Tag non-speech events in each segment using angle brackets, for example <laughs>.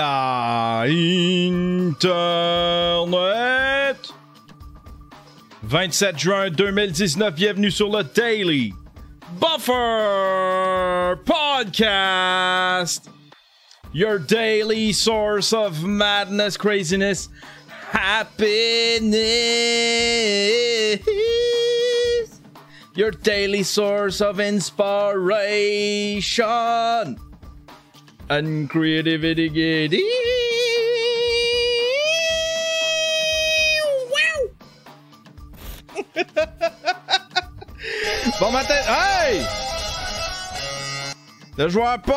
la Internet. 27 juin 2019, bienvenue sur le Daily Buffer Podcast. Your daily source of madness, craziness, happiness. Your daily source of inspiration and <laughs> bon matin. Hey! Le joueur po-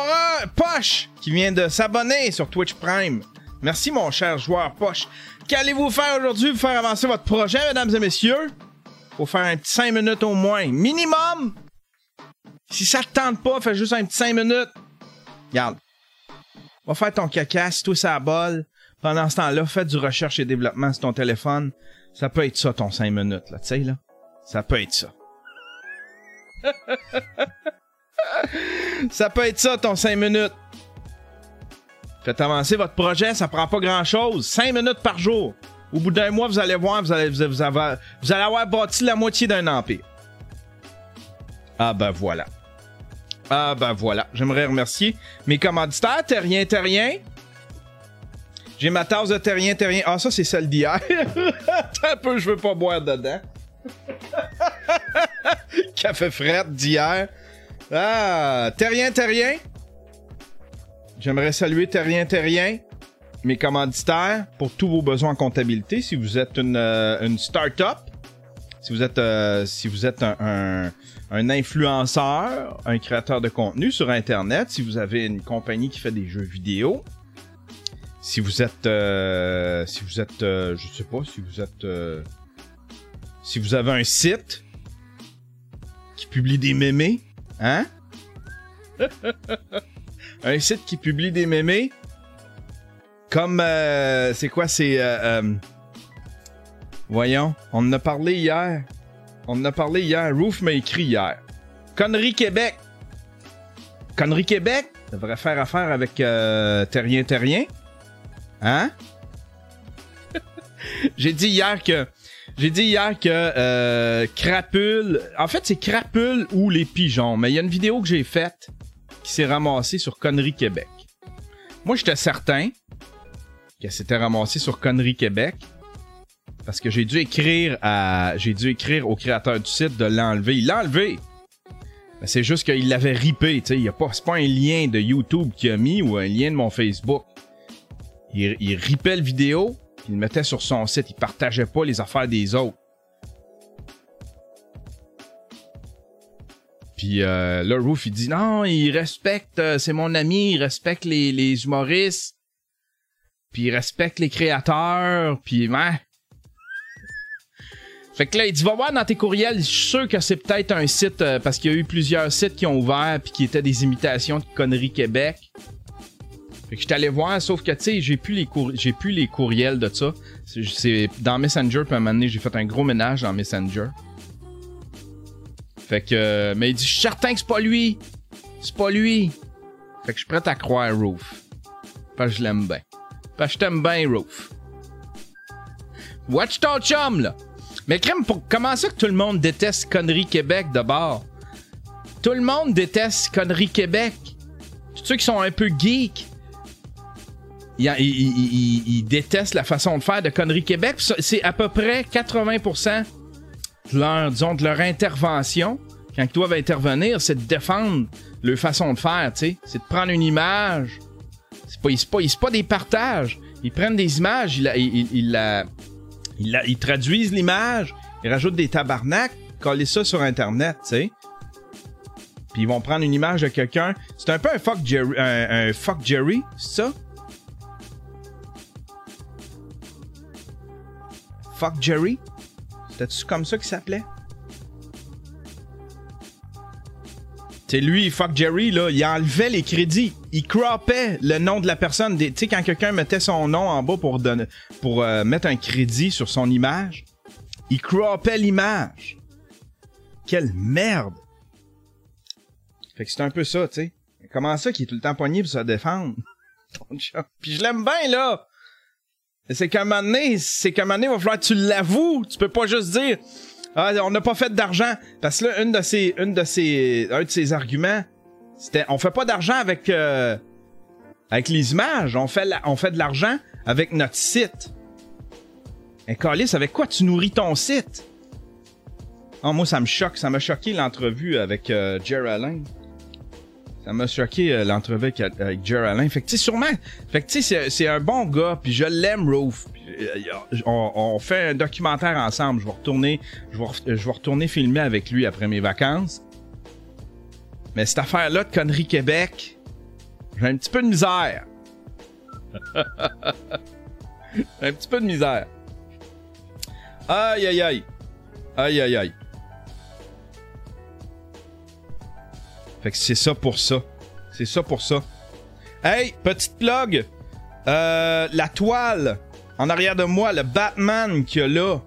Poche qui vient de s'abonner sur Twitch Prime. Merci mon cher joueur Poche. Qu'allez-vous faire aujourd'hui pour faire avancer votre projet, mesdames et messieurs? Faut faire un petit 5 minutes au moins. Minimum! Si ça te tente pas, fais juste un petit 5 minutes. Regarde. Va faire ton caca, si toi ça bol. Pendant ce temps-là, fais du recherche et développement sur ton téléphone. Ça peut être ça ton 5 minutes, là, tu sais, là. Ça peut être ça. <laughs> ça peut être ça ton 5 minutes. Faites avancer votre projet, ça prend pas grand-chose. 5 minutes par jour. Au bout d'un mois, vous allez voir, vous allez, vous, vous allez avoir bâti la moitié d'un empire. Ah ben voilà. Ah ben voilà. J'aimerais remercier mes commanditaires, Terrien Terrien. J'ai ma tasse de Terrien Terrien. Ah ça c'est celle d'hier. <laughs> Un peu, je veux pas boire dedans. <laughs> Café fret d'hier. Ah, Terrien Terrien. J'aimerais saluer Terrien Terrien, mes commanditaires, pour tous vos besoins en comptabilité. Si vous êtes une, euh, une start-up, si vous êtes, euh, si vous êtes un, un, un influenceur, un créateur de contenu sur Internet, si vous avez une compagnie qui fait des jeux vidéo, si vous êtes, euh, si vous êtes, euh, je sais pas, si vous êtes, euh, si vous avez un site qui publie des mémés, hein? <laughs> un site qui publie des mémés, comme, euh, c'est quoi, c'est, euh, voyons, on en a parlé hier. On en a parlé hier. Roof m'a écrit hier. Connerie Québec. Connerie Québec? Devrait faire affaire avec euh, Terrien Terrien. Hein? <laughs> J'ai dit hier que. J'ai dit hier que euh, Crapule. En fait, c'est Crapule ou les pigeons. Mais il y a une vidéo que j'ai faite qui s'est ramassée sur Connerie Québec. Moi, j'étais certain qu'elle s'était ramassée sur Connerie Québec. Parce que j'ai dû écrire à. J'ai dû écrire au créateur du site de l'enlever. Il l'a enlevé! Mais c'est juste qu'il l'avait ripé, tu sais. Il a pas, c'est pas un lien de YouTube qu'il a mis ou un lien de mon Facebook. Il, il ripait le vidéo, il le mettait sur son site. Il partageait pas les affaires des autres. Puis euh, là, Roof, il dit non, il respecte, euh, c'est mon ami, il respecte les, les humoristes. Puis il respecte les créateurs, puis ouais. Fait que là, il dit va voir dans tes courriels, je suis sûr que c'est peut-être un site euh, parce qu'il y a eu plusieurs sites qui ont ouvert puis qui étaient des imitations de conneries Québec. Fait que j'étais allé voir, sauf que tu sais, j'ai plus les cour- plus les courriels de ça. C'est- C'est dans Messenger, puis à un moment donné, j'ai fait un gros ménage dans Messenger. Fait que, euh, mais il dit, je suis certain que c'est pas lui. C'est pas lui. Fait que je suis prêt à croire Roof. Parce que je l'aime bien. Parce que je t'aime bien, Roof. Watch ton chum, là. Mais crème, comment ça que tout le monde déteste Connerie Québec d'abord? Tout le monde déteste Connerie Québec. Tous ceux qui sont un peu geeks, ils, détestent la façon de faire de Connerie Québec. C'est à peu près 80% de leur, disons, de leur intervention, quand ils doivent intervenir, c'est de défendre leur façon de faire. C'est de prendre une image. C'est pas, pas, pas des partages. Ils prennent des images, ils, la- ils, traduisent l'image, ils rajoutent des tabarnaks, coller ça sur Internet, tu sais. Puis ils vont prendre une image de quelqu'un. C'est un peu un fuck Jerry, un, un fuck Jerry, c'est ça? Fuck Jerry? C'était-tu comme ça qu'il s'appelait? C'est lui, fuck Jerry, là, il enlevait les crédits. Il croppait le nom de la personne. Tu sais, quand quelqu'un mettait son nom en bas pour, donner, pour euh, mettre un crédit sur son image, il croppait l'image. Quelle merde! Fait que c'est un peu ça, tu sais. Comment ça qu'il est tout le temps poigné pour se défendre? <laughs> Puis je l'aime bien, là. C'est qu'à un moment c'est qu'à un il va falloir que tu l'avoues. Tu peux pas juste dire, ah, on n'a pas fait d'argent. Parce que là, de une de un de ses arguments, c'était, on fait pas d'argent avec, euh, les images. On fait, de l'argent avec notre site. Et Calis, avec quoi tu nourris ton site? Oh, moi, ça me choque. Ça m'a choqué l'entrevue avec euh, Allen. Ça m'a choqué euh, l'entrevue avec, avec Jerry Allen. Fait que, tu sais, sûrement... Fait que, tu sais, c'est un bon gars, puis je l'aime, Roof. Euh, on, fait un documentaire ensemble. Je vais retourner... Je vais, retourner filmer avec lui après mes vacances. Mais cette affaire-là de Connerie Québec, j'ai un petit peu de misère. <laughs> un petit peu de misère. Aïe, aïe, aïe. Aïe, aïe, aïe. Fait que c'est ça pour ça. C'est ça pour ça. Hey, petite plug. Euh, la toile en arrière de moi, le Batman qu'il y a là.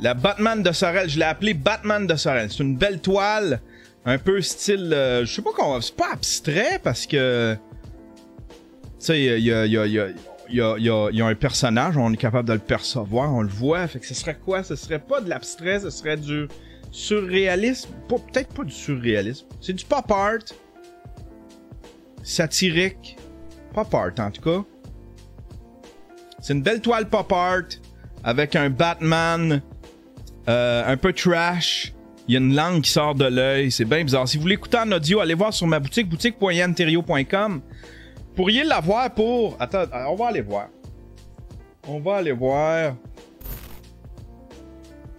La Batman de Sorel. Je l'ai appelé Batman de Sorel. C'est une belle toile. Un peu style. Euh, je sais pas comment. C'est pas abstrait parce que. Tu sais, il y a, y, a, y, a, y, a, un personnage, on est capable de le percevoir, on le voit. Fait que ce serait quoi? Ce serait pas de l'abstrait, ce serait du surréalisme. Peut-être pas du surréalisme. C'est du pop art. Satirique. Pop art en tout cas. C'est une belle toile pop art avec un Batman euh, un peu trash. Il y a une langue qui sort de l'œil. C'est bien bizarre. Si vous l'écoutez en audio, allez voir sur ma boutique, boutique.yanterio.com. Pourriez l'avoir pour. Attends, on va aller voir. On va aller voir.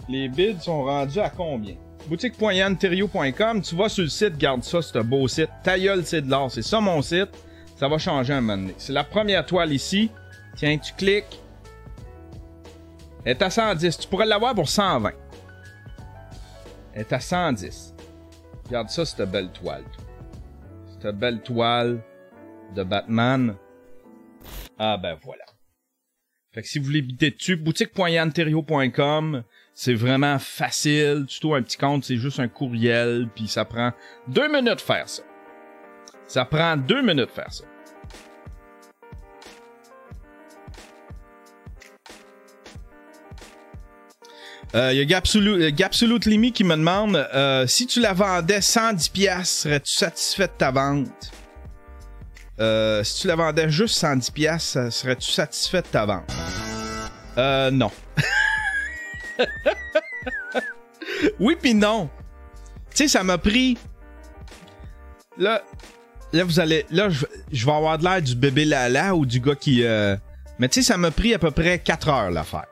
Les bids sont rendus à combien? Boutique.yanterio.com, tu vas sur le site, garde ça, c'est un beau site. Ta gueule, c'est de l'or, c'est ça mon site. Ça va changer un moment donné. C'est la première toile ici. Tiens, tu cliques. Elle est à 110. Tu pourrais l'avoir pour 120. Elle est à 110. Regarde ça, cette belle toile. Cette belle toile de Batman. Ah ben voilà. Fait que si vous voulez biter dessus, boutique.yanterio.com, c'est vraiment facile. Tuto un petit compte, c'est juste un courriel, puis ça prend deux minutes de faire ça. Ça prend deux minutes de faire ça. Il euh, y a Gapsulute Limi qui me demande euh, si tu la vendais 110$, serais-tu satisfait de ta vente? Euh, Si tu la vendais juste 110$, serais-tu satisfait de ta vente? Euh, non. <laughs> <laughs> oui, puis non. Tu sais, ça m'a pris. Là, là, vous allez. Là, je, vais avoir de l'air du bébé Lala ou du gars qui. Mais tu sais, ça m'a pris à peu près 4 heures l'affaire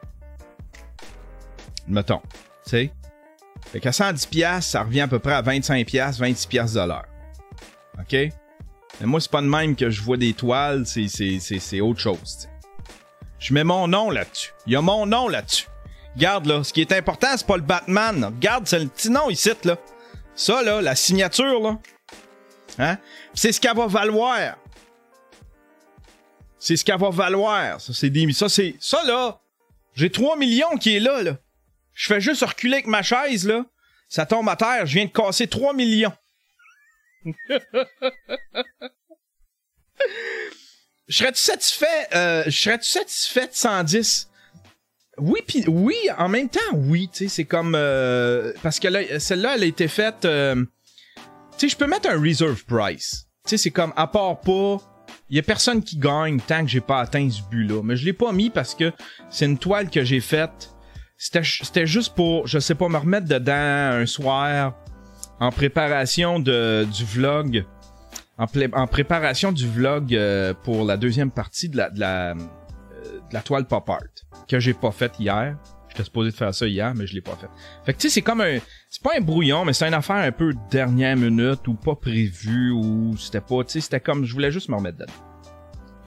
mettons. Tu sais? Fait qu'à 110$, ça revient à peu près à 25$, 26$ de l'heure. OK? Mais moi, c'est pas de même que je vois des toiles, c'est autre chose. Je mets mon nom là-dessus. Il y a mon nom là-dessus. Regarde là, ce qui est important, c'est pas le Batman. Regarde, c'est le petit nom ici là. Ça là, la signature là. Hein? C'est ce qu'elle va valoir. C'est ce qu'elle va valoir. Ça c'est des ça c'est ça là. J'ai 3 millions qui est là là. Je fais juste reculer avec ma chaise, là. Ça tombe à terre. Je viens de casser 3 millions. <laughs> je serais-tu satisfait, euh, je serais-tu satisfait de 110? Oui, puis oui, en même temps, oui, tu sais, c'est comme, euh, parce que là, celle-là, elle a été faite, euh, tu sais, je peux mettre un reserve price. Tu sais, c'est comme, à part pas, il y a personne qui gagne tant que j'ai pas atteint ce but-là. Mais je l'ai pas mis parce que c'est une toile que j'ai faite c'était juste pour, je sais pas, me remettre dedans un soir en préparation de, du vlog. En, préparation du vlog euh, pour la deuxième partie de la, la toile pop art que j'ai pas faite hier. J'étais supposé de faire ça hier, mais je l'ai pas fait. Fait que tu sais, c'est comme un. C'est pas un brouillon, mais c'est une affaire un peu dernière minute ou pas prévu ou c'était pas. Tu sais, c'était comme je voulais juste me remettre dedans.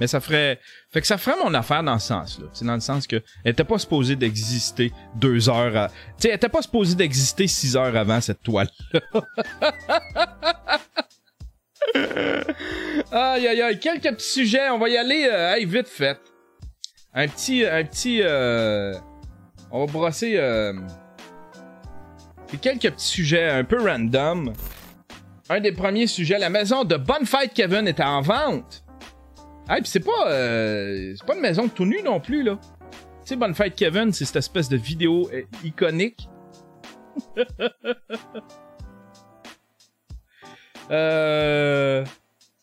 Mais ça ferait. Fait que ça ferait mon affaire dans ce sens-là. C'est dans le sens que elle était pas supposée d'exister deux heures à. Tu sais, elle était pas supposée d'exister six heures avant cette toile-là. <laughs> aïe aïe aïe, quelques petits sujets, on va y aller euh, vite fait. Un petit. Un petit. Euh, on va brosser. Euh, quelques petits sujets un peu random. Un des premiers sujets, la maison de Bonne Kevin est en vente. Ah, pis c'est pas, euh, c'est pas une maison tout nu non plus, là. Tu sais, Bonne Kevin, c'est cette espèce de vidéo euh, iconique. <laughs> euh...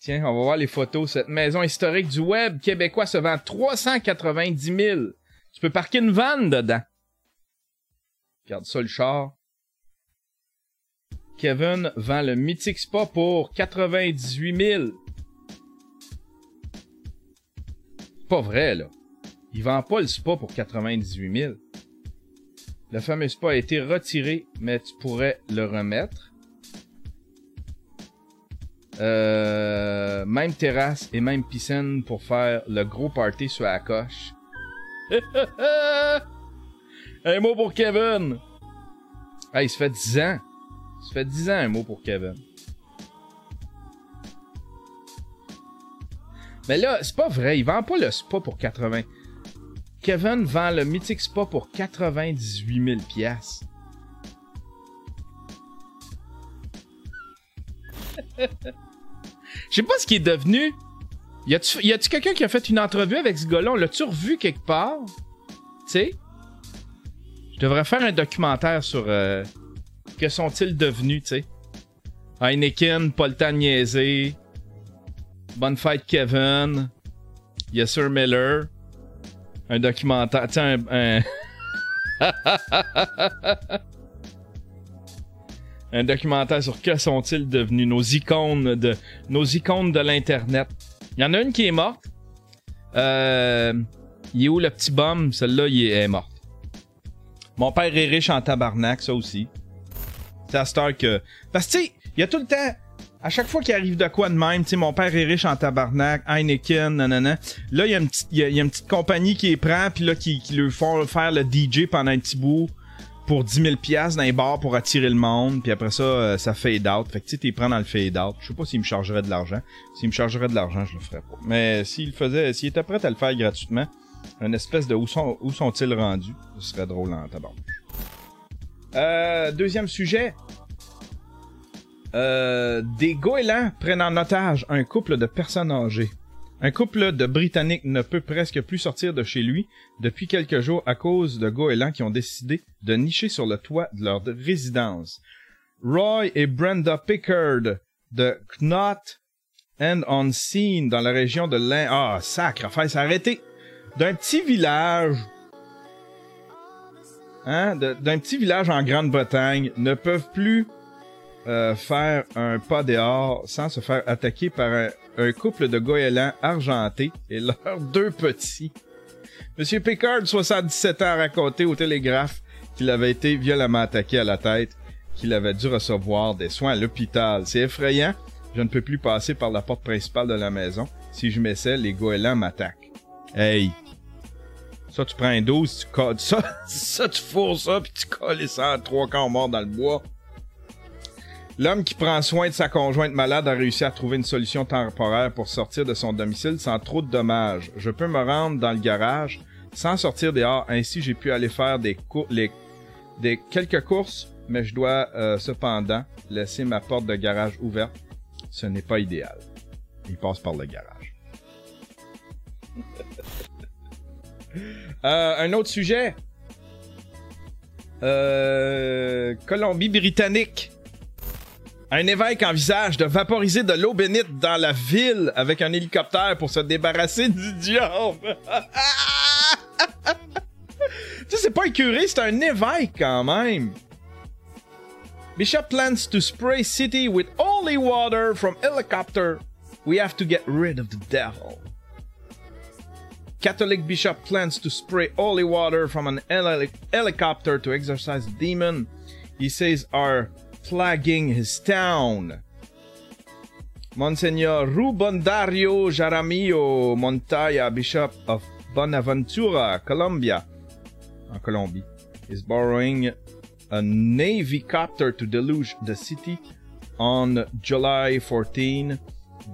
Tiens, on va voir les photos. Cette maison historique du web québécois se vend 390 000. Tu peux parquer une vanne dedans. Regarde ça, le char. Kevin vend le Mythic Spa pour 98 000. pas vrai, là. Il vend pas le spa pour 98 000. Le fameux spa a été retiré, mais tu pourrais le remettre. Euh, même terrasse et même piscine pour faire le gros party sur la coche. <laughs> un mot pour Kevin. Ah, il se fait 10 ans. Il se fait 10 ans un mot pour Kevin. Mais là, c'est pas vrai. Il vend pas le spa pour 80. Kevin vend le Mythic Spa pour 98 000 pièces. Je sais pas ce qui est devenu. Y a-tu, quelqu'un qui a fait une entrevue avec ce gars-là? On l'a-tu revu quelque part? Tu sais? Je devrais faire un documentaire sur euh, que sont-ils devenus, tu sais? Heineken, pas le temps Kevin. Yes, Sir Miller. Un documentaire. Tiens, un. un... <laughs> un documentaire sur que sont-ils devenus, nos icônes de nos icônes de l'internet. Il y en a une qui est morte. Euh, il est où le petit bum? Celle-là, il est, morte. Mon père est riche en tabarnak, ça aussi. C'est à star que parce que tu sais, il y a tout le temps à chaque fois qu'il arrive de quoi de même, tu sais, mon père est riche en tabarnak, Heineken, nanana. Là, il y a une petite, y a, une petite compagnie qui est prend, puis là, qui, qui lui font faire le DJ pendant un petit bout pour 10 000 pièces dans les bars pour attirer le monde, puis après ça, euh, ça fade out. Fait que tu sais, t'es prends dans le fade out. Je sais pas s'il me chargerait de l'argent. S'il me chargerait de l'argent, je le ferais pas. Mais s'il faisait, s'il était prêt à le faire gratuitement, une espèce de où sont, où sont-ils rendus, ce serait drôle en tabarnak. Euh, deuxième sujet, euh, des goélands prennent en otage un couple de personnes âgées. Un couple de Britanniques ne peut presque plus sortir de chez lui depuis quelques jours à cause de goélands qui ont décidé de nicher sur le toit de leur résidence. Roy et Brenda Pickard de Knott and on Scene dans la région de l'Ain... Ah, sacre, enfin, s'est arrêté. D'un petit village... Hein, d'un petit village en Grande-Bretagne ne peuvent plus euh, faire un pas dehors sans se faire attaquer par un, couple de goélands argentés et leurs <laughs> deux petits. Monsieur Pickard, 77 ans, a raconté au télégraphe qu'il avait été violemment attaqué à la tête, qu'il avait dû recevoir des soins à l'hôpital. C'est effrayant. Je ne peux plus passer par la porte principale de la maison. Si je m'essaie, les goélands m'attaquent. Hey! Ça, tu prends un 12, tu colles ça, <laughs> ça, tu fourres ça, puis tu colles ça trois quarts morts dans le bois. L'homme qui prend soin de sa conjointe malade a réussi à trouver une solution temporaire pour sortir de son domicile sans trop de dommages. Je peux me rendre dans le garage sans sortir dehors, ainsi j'ai pu aller faire des, des quelques courses, mais je dois euh, cependant laisser ma porte de garage ouverte. Ce n'est pas idéal. Il passe par le garage. <laughs> euh, un autre sujet. Euh, Colombie-Britannique un évêque envisage de vaporiser de l'eau bénite dans la ville avec un hélicoptère pour se débarrasser du diable. <laughs> tu sais, c'est pas un curé, c'est un évêque quand même. Bishop plans to spray city with holy water from helicopter. We have to get rid of the devil. Catholic bishop plans to spray holy water from an heli helicopter to exorcise demon. He says our flagging his town. Monsignor Ruben Dario Jaramillo Montoya, Bishop of Bonaventura, Colombia, uh, en Colombie, is borrowing a Navy copter to deluge the city on July 14,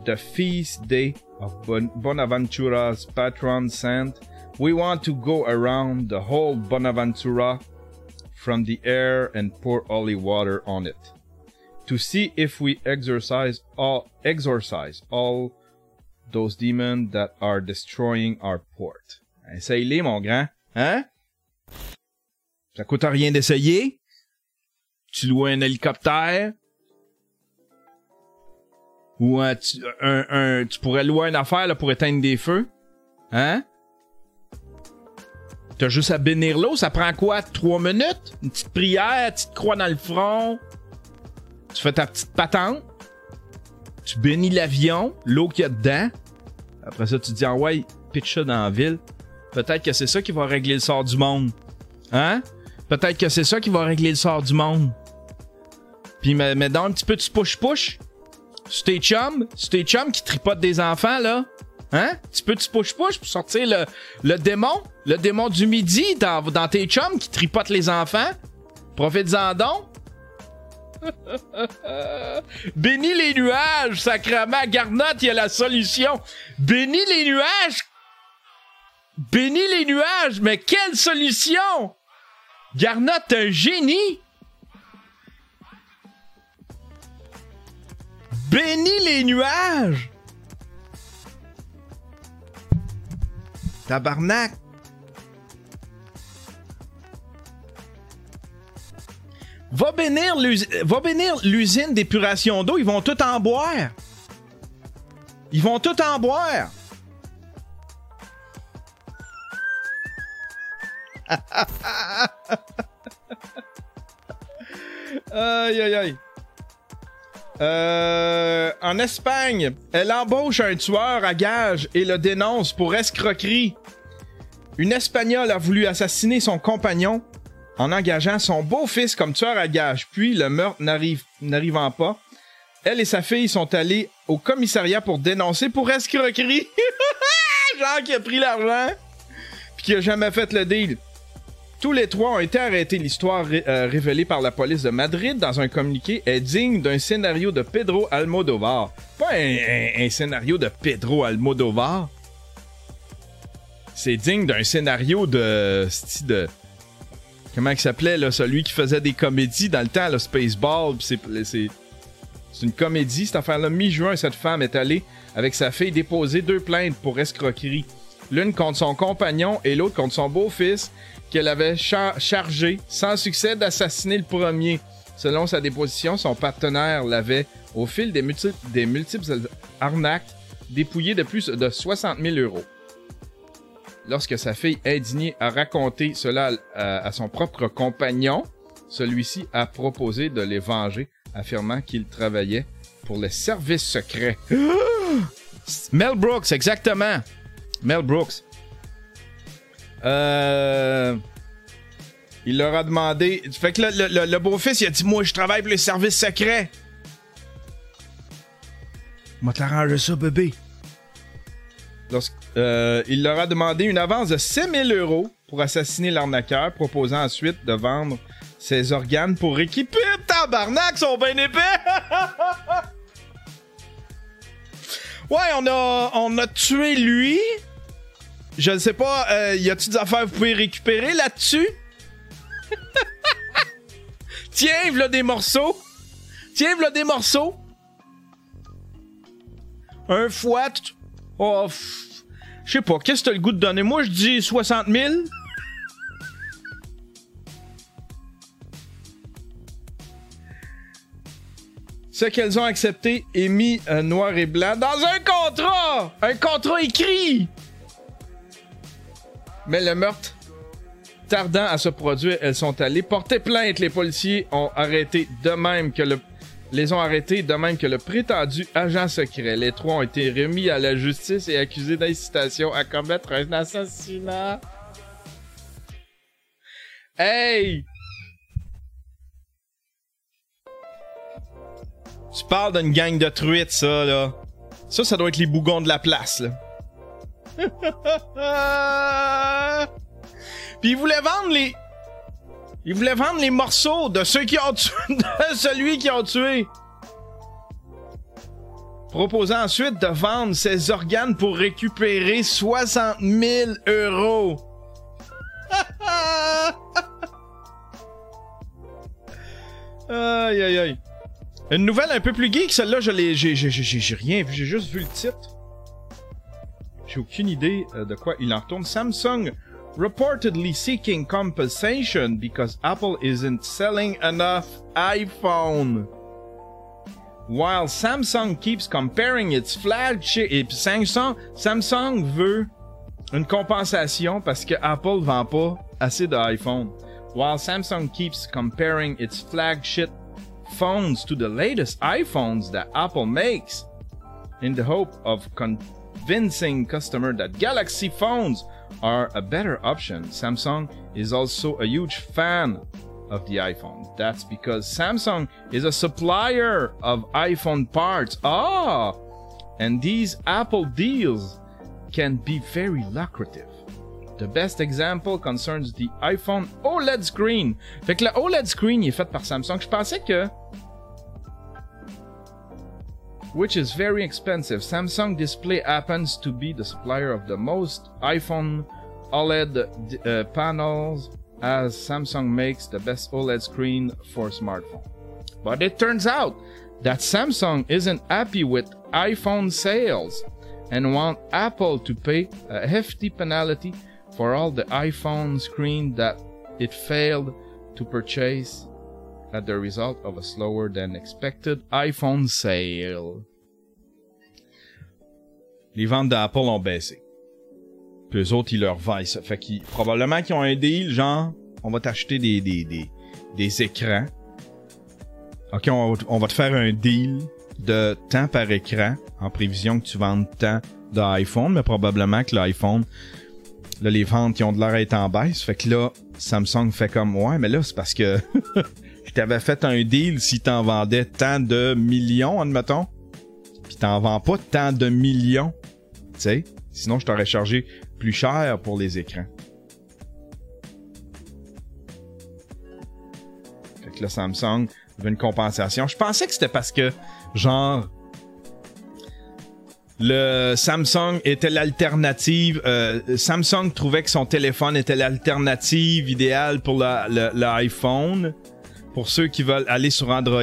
the feast day of bon Bonaventura's patron saint. We want to go around the whole Bonaventura from the air and pour holy water on it, to see if we exorcise all exorcise all those demons that are destroying our port. Essaye-les, mon grand. Hein? Ça coûte rien d'essayer. Tu loues un hélicoptère. Ou un, tu, pourrais louer une affaire pour éteindre des feux. Hein? T'as juste à bénir l'eau, ça prend quoi? Trois minutes? Une petite prière, une petite croix dans le front. Tu fais ta petite patente. Tu bénis l'avion, l'eau qu'il y a dedans. Après ça, tu te dis, ah ouais, pitch ça dans la ville. Peut-être que c'est ça qui va régler le sort du monde. Hein? Peut-être que c'est ça qui va régler le sort du monde. Puis, mais, mais dans un petit peu de push-push. Sur tes chums, sur tes chums qui tripotent des enfants, là. Hein? Petit peu de push-push pour sortir le, démon. Le démon du midi dans, dans tes chums qui tripotent les enfants? Profite-en donc. <laughs> Bénis les nuages, sacrement. Garnotte, il y a la solution. Bénis les nuages. Bénis les nuages, mais quelle solution! Garnotte, un génie! Bénis les nuages! Tabarnak! Va bénir l'usine d'épuration d'eau, ils vont tout en boire. Ils vont tout en boire. <laughs> Aïe, aïe, aïe. Euh, en Espagne, elle embauche un tueur à gages et le dénonce pour escroquerie. Une Espagnole a voulu assassiner son compagnon en engageant son beau-fils comme tueur à gages. Puis, le meurtre n'arrivant pas, elle et sa fille sont allées au commissariat pour dénoncer pour escroquerie. <laughs> Genre qui a pris l'argent puis qui a jamais fait le deal. Tous les trois ont été arrêtés. L'histoire euh, révélée par la police de Madrid dans un communiqué est digne d'un scénario de Pedro Almodovar. Pas un, scénario de Pedro Almodovar. C'est digne d'un scénario de... de... Comment il s'appelait, là, celui qui faisait des comédies dans le temps, le Spaceball. c'est une comédie, cette affaire-là. Mi-juin, cette femme est allée, avec sa fille, déposer deux plaintes pour escroquerie. L'une contre son compagnon et l'autre contre son beau-fils, qu'elle avait char- chargé, sans succès, d'assassiner le premier. Selon sa déposition, son partenaire l'avait, au fil des, multi- des multiples arnaques, dépouillé de plus de 60 000 euros. Lorsque sa fille indignée a raconté cela à, à son propre compagnon, celui-ci a proposé de les venger, affirmant qu'il travaillait pour les services secrets. <gasps> Mel Brooks, exactement. Mel Brooks. Euh... Il leur a demandé. Fait que le, le- le- le beau-fils, il a dit Moi, je travaille pour les services secrets. Moi, t'arranger ça, bébé. Lorsque- euh, il leur a demandé une avance de 6000 euros pour assassiner l'arnaqueur, proposant ensuite de vendre ses organes pour équiper. Tabarnak, sont bien épais! <laughs> ouais, on a, on a tué lui. Je ne sais pas, euh, y a-tu des affaires que vous pouvez récupérer là-dessus? <laughs> Tiens, voilà des morceaux. Tiens, voilà des morceaux. Un foie. tu- Oh, je sais pas, qu'est-ce que t'as le goût de donner? Moi, je dis 60 000. Ce qu'elles ont accepté est mis euh, noir et blanc dans un contrat! Un contrat écrit! Mais le meurtre tardant à se produire, elles sont allées porter plainte. Les policiers ont arrêté de même que le les ont arrêtés de même que le prétendu agent secret. Les trois ont été remis à la justice et accusés d'incitation à commettre un assassinat. Hey! Tu parles d'une gang de truites, ça, là. Ça, ça doit être les bougons de la place, là. <laughs> Puis ils voulaient vendre les... Ils voulaient vendre les morceaux <laughs> de celui qui ont tué. Proposant ensuite de vendre ses organes pour récupérer 60 000 euros. <laughs> aïe, aïe, aïe. Une nouvelle un peu plus geek, celle-là, je l'ai, j'ai rien vu, j'ai juste vu le titre. J'ai aucune idée euh, de quoi il en retourne. Samsung reportedly seeking compensation because Apple isn't selling enough iPhone. While Samsung keeps comparing its flagship et Samsung, Samsung veut une compensation parce que Apple vend pas assez d'iPhone. While Samsung keeps comparing its flagship phones to the latest iPhones that Apple makes in the hope of convincing customer that Galaxy phones are a better option. Samsung is also a huge fan of the iPhone. That's because Samsung is a supplier of iPhone parts. Ah! And these Apple deals can be very lucrative. The best example concerns the iPhone OLED screen. Fait que le OLED screen est fait par Samsung. Je pensais que which is very expensive. Samsung Display happens to be the supplier of the most iPhone OLED uh, panels as Samsung makes the best OLED screen for smartphone. But it turns out that Samsung isn't happy with iPhone sales and want Apple to pay a hefty penalty for all the iPhone screen that it failed to purchase at the result of a slower than expected iPhone sale. Les ventes d'Apple ont baissé. Puis eux autres, ils leur vaillent ça. Fait qu'ils, probablement qu'ils ont un deal, genre, on va t'acheter des, des, des, des écrans. Ok, on, va te faire un deal de temps par écran en prévision que tu vendes tant d'iPhone, mais probablement que l'iPhone, là, les ventes qui ont de l'air être en baisse. Fait que là, Samsung fait comme, ouais, mais là, c'est parce que <laughs> t'avais fait un deal si t'en vendais tant de millions, admettons. Puis t'en vends pas tant de millions. Tu sais? Sinon, je t'aurais chargé plus cher pour les écrans. Fait que là, Samsung veut une compensation. Je pensais que c'était parce que, genre, le Samsung était l'alternative. Euh, Samsung trouvait que son téléphone était l'alternative idéale pour l'iPhone, pour ceux qui veulent aller sur Android.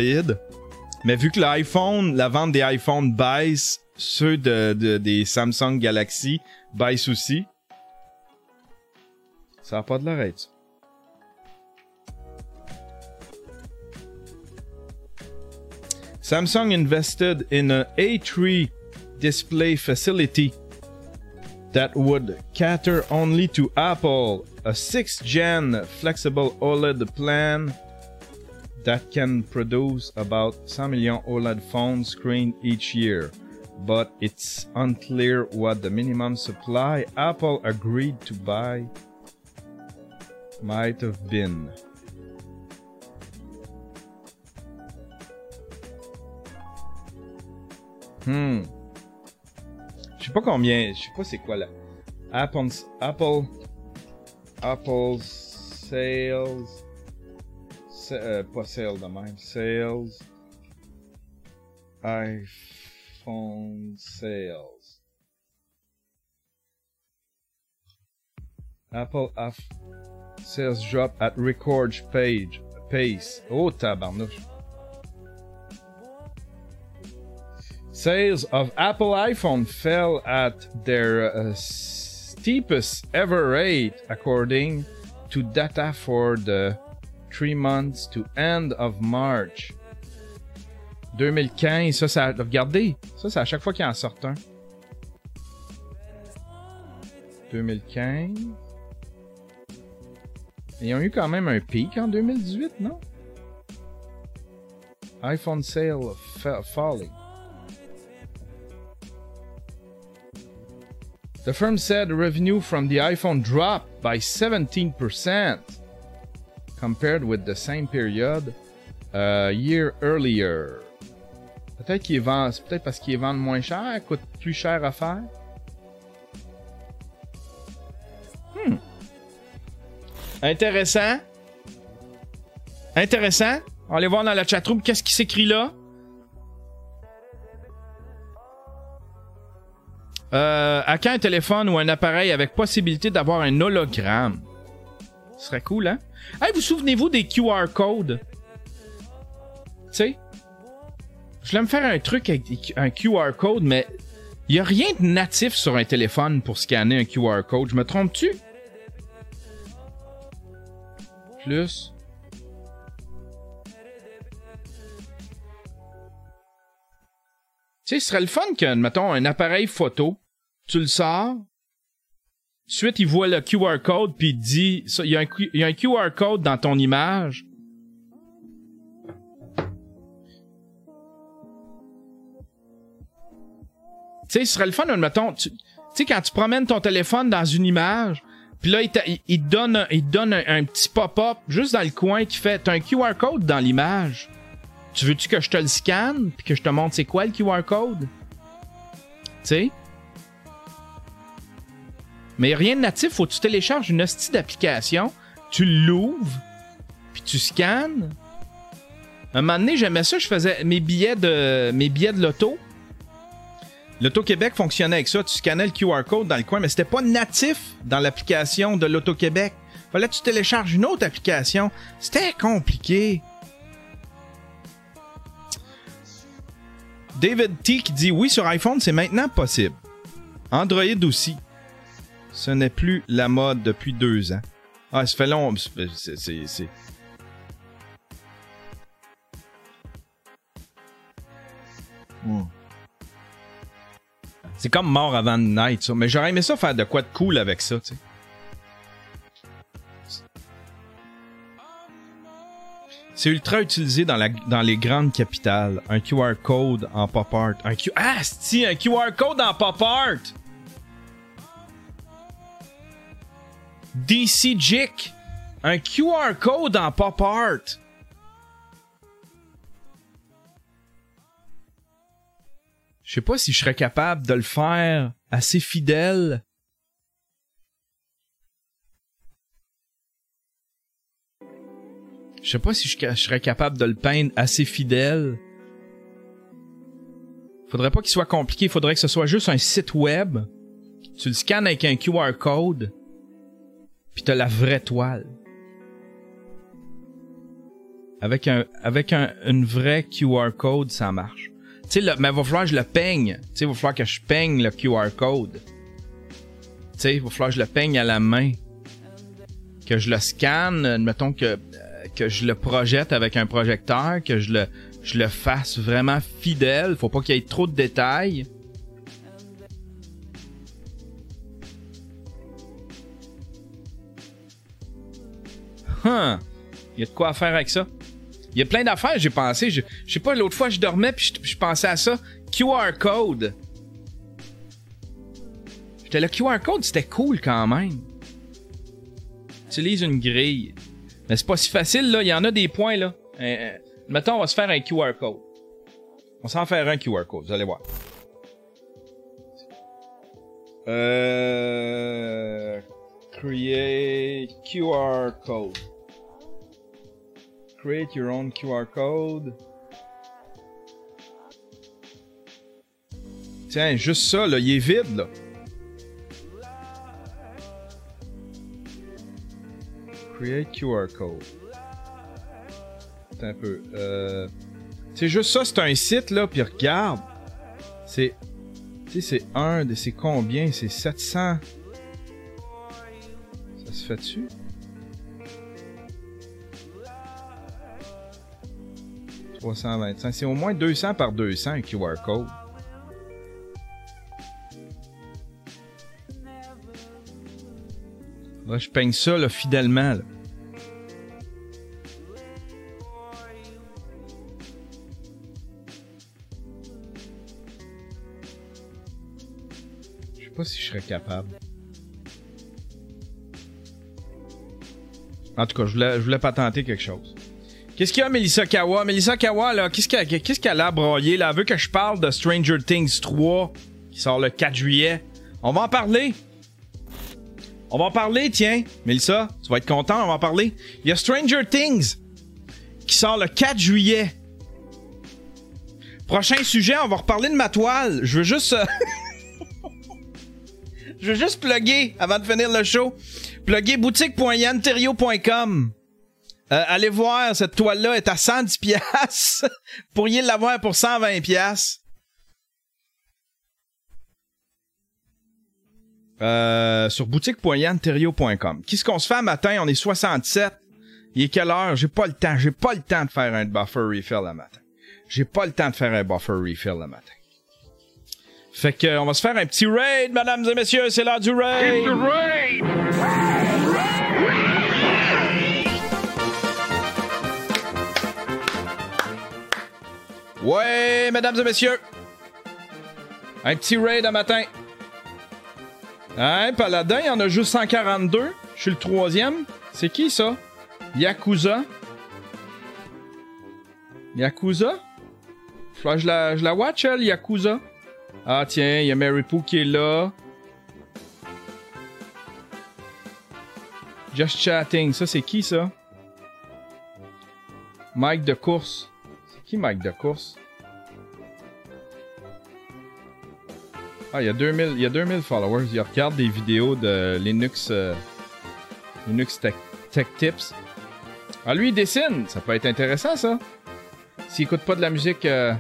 Mais vu que l'iPhone, la vente des iPhones baisse, ceux de, des Samsung Galaxy baissent aussi. Ça n'a pas de. Samsung invested in a A3 display facility that would cater only to Apple, a 6th gen flexible OLED plan that can produce about 100 million OLED phone screen each year. But it's unclear what the minimum supply Apple agreed to buy might have been. Hmm. Je sais pas combien, je sais pas c'est quoi là. Apple, Apple, Apple sales, euh, pas sales de même, sales, iPhone sales. Apple sales drop at record page pace. Oh tabarnouche. Sales of Apple iPhone fell at their uh, steepest ever rate, according to data for the three months to end of March. 2015, ça, ça, regardez, ça, c'est à chaque fois qu'il en sort un. 2015. Ils ont eu quand même un pic en 2018, non? iPhone sale falling. The firm said revenue from the iPhone dropped by 17% compared with the same period a year earlier. Peut-être qu'ils vendent, peut-être parce qu'ils vendent moins cher, coûte plus cher à faire. Hmm. Intéressant. Intéressant. On va aller voir dans la chatroom qu'est-ce qui s'écrit là. Euh, à quand un téléphone ou un appareil avec possibilité d'avoir un hologramme? Ce serait cool, hein? Hey, vous souvenez-vous des QR codes? Tu sais? Je voulais me faire un truc avec un QR code, mais Il y a rien de natif sur un téléphone pour scanner un QR code. Je me trompe-tu? Plus. Tu sais, ce serait le fun que, mettons, un appareil photo, tu le sors, Ensuite, il voit le QR code puis il dit il y, a un, QR code dans ton image. Tu sais, ce serait le fun, mettons, tu sais, quand tu promènes ton téléphone dans une image, puis là, il, te donne, il donne un, petit pop-up juste dans le coin qui fait T'as un QR code dans l'image. Tu veux-tu que je te le scanne puis que je te montre c'est quoi le QR code? Tu sais? Mais rien de natif, faut que tu télécharges une hostie d'application, tu l'ouvres, puis tu scannes. Un moment donné, j'aimais ça, je faisais mes billets de mes billets de loto. L'Auto-Québec fonctionnait avec ça, tu scannais le QR code dans le coin, mais c'était pas natif dans l'application de l'Auto-Québec. Fallait que tu télécharges une autre application. C'était compliqué. David T qui dit oui sur iPhone, c'est maintenant possible. Android aussi. Ce n'est plus la mode depuis deux ans. Ah, ça fait long. C'est. Hmm. C'est comme mort avant de night, ça. Mais j'aurais aimé ça faire de quoi de cool avec ça, tu sais. C'est ultra utilisé dans, les grandes capitales. Un QR code en pop art. Un Q... Ah, si, un QR code en pop art! DC Jick, un QR code en pop art. Je sais pas si je serais capable de le faire assez fidèle. Je sais pas si je, serais capable de le peindre assez fidèle. Faudrait pas qu'il soit compliqué, faudrait que ce soit juste un site web. Tu le scannes avec un QR code puis t'as la vraie toile. Avec un avec un une vraie QR code, ça marche. Tu sais, mais il va falloir que je le peigne. Tu sais, il va falloir que je peigne le QR code. Tu sais, va falloir que je le peigne à la main. Que je le scanne, mettons que, que je le projette avec un projecteur, que je le, je le fasse vraiment fidèle. Faut pas qu'il y ait trop de détails. Hein? Il y a de quoi faire avec ça. Il y a plein d'affaires, j'ai pensé. Je, sais pas, l'autre fois, je dormais puis je, pensais à ça. QR code. J'étais le QR code, c'était cool quand même. Utilise une grille. Mais c'est pas si facile, là. Il y en a des points, là. Euh, euh, mettons, on va se faire un QR code. On s'en faire un QR code, vous allez voir. Euh... Create QR code create your own QR code. Tiens, juste ça, là, il est vide, là. Create QR code. un peu. Euh, c'est juste ça, c'est un site, là, puis regarde. C'est... Tu sais, c'est un de... C'est combien? C'est 700... Ça se fait-tu? 325. C'est au moins 200 par 200 un QR code. Là, je peigne ça là, fidèlement. Là. Je sais pas si je serais capable. En tout cas, je voulais, je voulais patenter quelque chose. Qu'est-ce qu'il y a, Melissa Kawa? Melissa Kawa, là, qu'est-ce qu'elle a broyé, là? Elle veut que je parle de Stranger Things 3, qui sort le 4 juillet. On va en parler. On va en parler, tiens. Melissa, tu vas être content, on va en parler. Il y a Stranger Things, qui sort le 4 juillet. Prochain sujet, on va reparler de ma toile. Je veux juste... Euh, <laughs> je veux juste plugger, avant de finir le show, plugger boutique.yanterio.com. Euh, allez voir, cette toile-là est à 110 pièces. <laughs> pourriez l'avoir pour 120 pièces. Euh, sur boutique.yanterio.com. Qu'est-ce qu'on se fait matin? On est 67. Il est quelle heure? J'ai pas le temps. J'ai pas le temps de faire un buffer refill le matin. J'ai pas le temps de faire un buffer refill le matin. Fait que, on va se faire un petit raid, mesdames et messieurs. C'est l'heure du raid! Ouais, mesdames et messieurs. Un petit raid un matin. Hein, Paladin, il y en a juste 142. Je suis le troisième. C'est qui ça? Yakuza. Yakuza? Faut je la, je la watch, elle, Yakuza. Ah, tiens, il y a Mary Pooh qui est là. Just chatting. Ça, c'est qui, ça? Mike de course. Qui Mike de course? Ah, il y a 2000, il y a 2000 followers. Il regarde des vidéos de Linux, euh, Linux Tech, Tech, Tips. Ah, lui, il dessine. Ça peut être intéressant, ça. S'il écoute pas de la musique... Euh...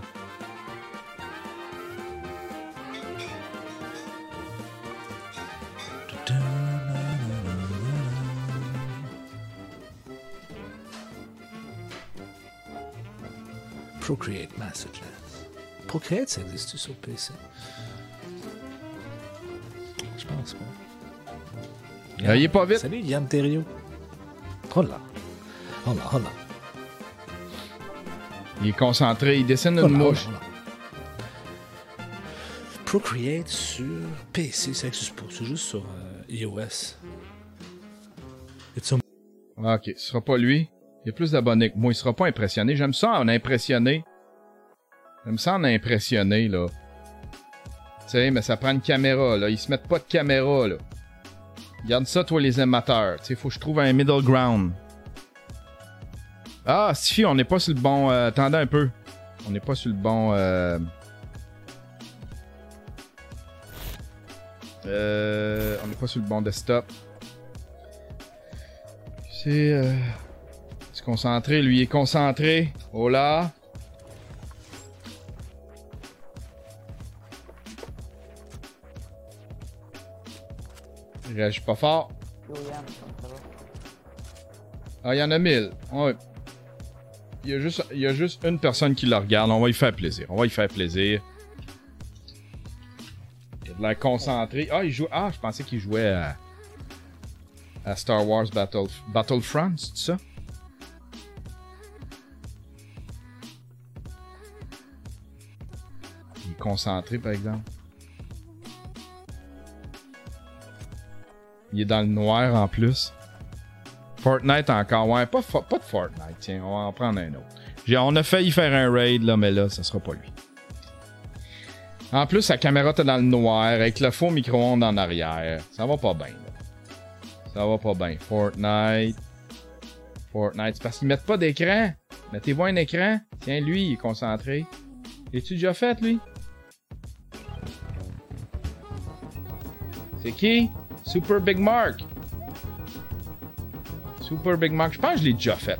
Procreate Masterclass. Procreate, ça existe sur PC? Je pense pas. Ah, il est pas vite. Salut, Yann Terrio. Oh là. Oh là, oh là. Il est concentré, il dessine une Oh là, mouche. oh là, oh là. Procreate sur PC, ça existe pas. C'est juste sur euh, iOS. It's ok, ce sera pas lui. Il y a plus d'abonnés que moi, il sera pas impressionné. J'aime ça en impressionné. J'aime ça en impressionné, là. Tu sais, mais ça prend une caméra, là. Ils se mettent pas de caméra, là. Garde ça, toi, les amateurs. Tu sais, faut que je trouve un middle ground. Ah, Stifi, on n'est pas sur le bon... euh, attendez un peu. On n'est pas sur le bon... Euh... Euh, on n'est pas sur le bon desktop. C'est... Euh... Se concentrer, lui est concentré. Oh là. Il réagit pas fort. Ah, il y en a mille. Il y, a juste, y une personne qui le regarde. On va lui faire plaisir. On va lui faire plaisir. Il a de l'air concentré. Ah, il joue. Ah, je pensais qu'il jouait à, à Star Wars Battle, Battlefront, c'est ça? Concentré, par exemple. Il est dans le noir en plus. Fortnite encore, ouais, pas, de Fortnite, tiens, on va en prendre un autre. On a failli faire un raid, là, mais là, ça sera pas lui. En plus, sa caméra était dans le noir, avec le faux micro-ondes en arrière. Ça va pas bien. Ça va pas bien. Fortnite. Fortnite. C'est parce qu'ils mettent pas d'écran. Mettez-vous un écran. Tiens, lui, il est concentré. Es-tu déjà fait, lui? C'est qui? Super Big Mark. Super Big Mark. Je pense que je l'ai déjà fait.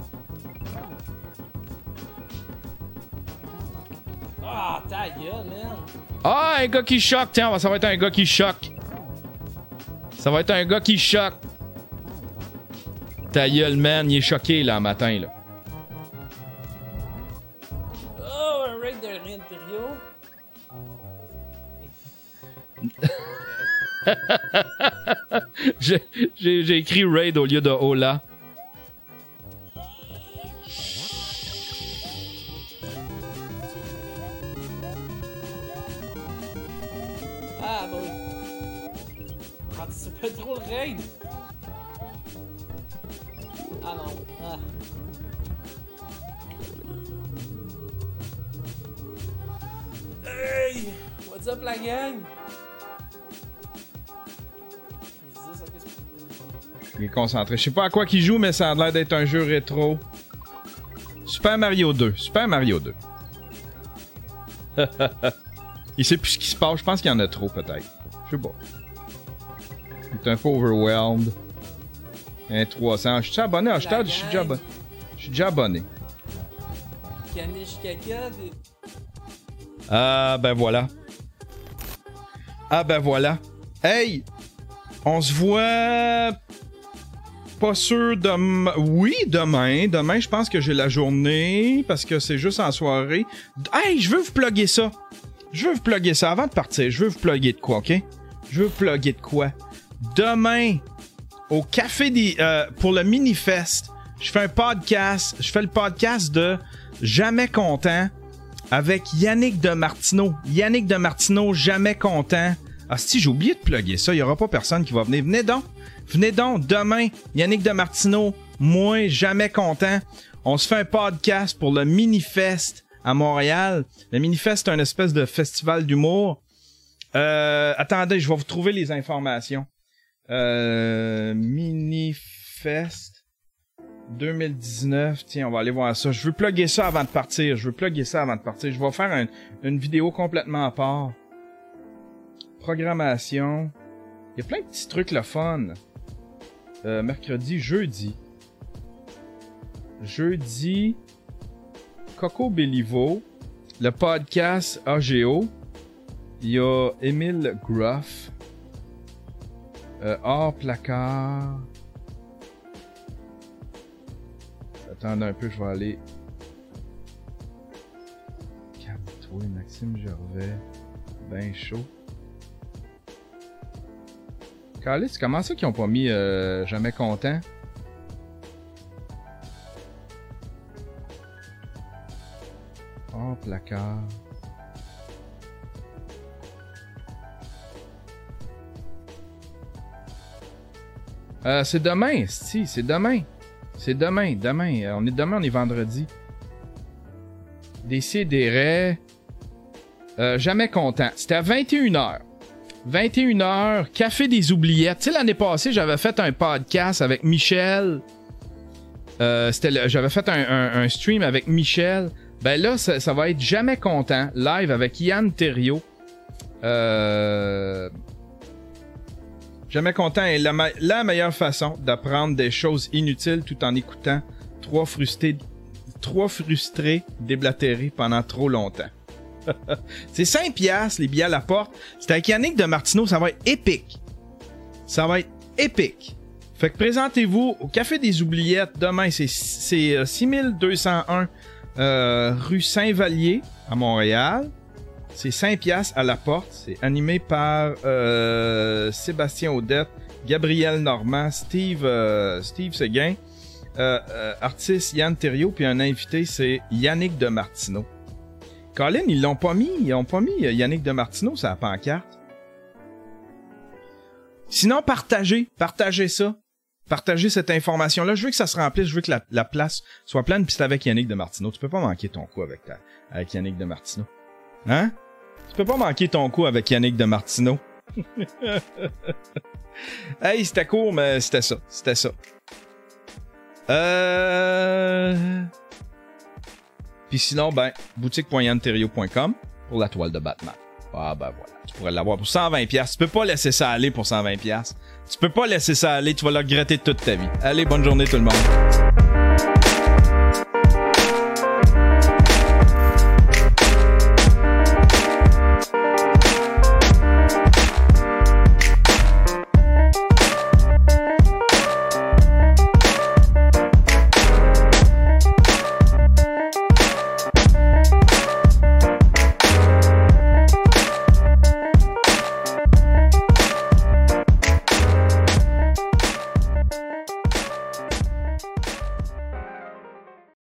Ah, ta gueule, man! Ah, un gars qui choque. Tiens, ça va être un gars qui choque. Ça va être un gars qui choque. Ta gueule, man. Il est choqué, là, un matin, là. Oh, un raid de Rien! <laughs> J'ai écrit raid au lieu de hola. Ah, bah oui. Anticipe trop le raid! Ah non. Ah. Hey! What's up, la gang? Il est concentré. Je sais pas à quoi qu'il joue, mais ça a l'air d'être un jeu rétro. Super Mario 2. Super Mario 2. <laughs> il sait plus ce qui se passe. Je pense qu'il y en a trop, peut-être. Je sais pas. Il est un peu overwhelmed. Un 300. Je suis abonné? Je suis je suis déjà abonné. Je suis déjà abonné. Ah, ben voilà. Ah, ben voilà. Hey! On se voit. Pas sûr de. Oui, demain. Demain, je pense que j'ai la journée parce que c'est juste en soirée. Hey, je veux vous plugger ça. Je veux vous plugger ça avant de partir. Je veux vous plugger de quoi, ok? Je veux vous plugger de quoi? Demain, au Café des. euh, pour le Minifest, je fais un podcast. Je fais le podcast de Jamais Content avec Yannick de Martineau. Yannick de Martineau, Jamais Content. Ah, si, j'ai oublié de plugger ça. Il n'y aura pas personne qui va venir. Venez donc. Venez donc. Demain, Yannick de Martineau, moi, Jamais Content. On se fait un podcast pour le Minifest à Montréal. Le Minifest, c'est un espèce de festival d'humour. Euh, attendez, je vais vous trouver les informations. Euh, Minifest 2019. Tiens, on va aller voir ça. Je veux plugger ça avant de partir. Je veux plugger ça avant de partir. Je vais faire un- une vidéo complètement à part. Programmation. Il y a plein de petits trucs le fun. Euh, mercredi, jeudi. Jeudi, Coco Bellivo, le podcast AGO. Il y a Émile Gruff. Euh, placard. Attendez un peu, je vais aller. Calme-toi, Maxime Gervais. Ben chaud. Calice, comment ça qu'ils ont pas mis euh, jamais content? Hors placard. Euh, c'est demain, si, c'est demain. C'est demain, demain. Euh, on est demain, on est vendredi. Décidérez. Jamais content. C'était à 21h. 21h, Café des Oubliettes. Tu sais, l'année passée, j'avais fait un podcast avec Michel. Euh, j'avais fait un, un- un stream avec Michel. Ben là, ça, ça va être Jamais Content, live avec Yann Thériault. Euh... Jamais Content est la, la meilleure façon d'apprendre des choses inutiles tout en écoutant trois frustrés, trois frustrés déblatérer pendant trop longtemps. <laughs> C'est 5 piastres, les billets à la porte. C'est avec Yannick de Martineau, ça va être épique. Ça va être épique. Fait que présentez-vous au Café des Oubliettes demain, c'est c'est, euh, 6201 euh, rue Saint-Vallier à Montréal. C'est 5 piastres à la porte. C'est animé par euh, Sébastien Audette, Gabriel Normand, Steve, euh, Steve euh, artiste Yann Thériault, puis un invité, c'est Yannick de Martineau. Colin, ils l'ont pas mis. Ils ont pas mis euh, Yannick de Martineau sur la pancarte. Sinon, partagez. Partagez ça. Partagez cette information-là. Je veux que ça se remplisse. Je veux que la, la place soit pleine. Puis c'est avec Yannick de Martineau. Tu peux pas manquer ton coup avec, avec Yannick de Martineau. Hein? Tu peux pas manquer ton coup avec Yannick de Martineau. <laughs> hey, c'était court, mais c'était ça. C'était ça. Euh... Puis sinon, ben, boutique.yanterio.com pour la toile de Batman. Ah ben voilà, tu pourrais l'avoir pour 120 pièces. Tu peux pas laisser ça aller pour 120 pièces. Tu peux pas laisser ça aller, tu vas le regretter toute ta vie. Allez, bonne journée tout le monde.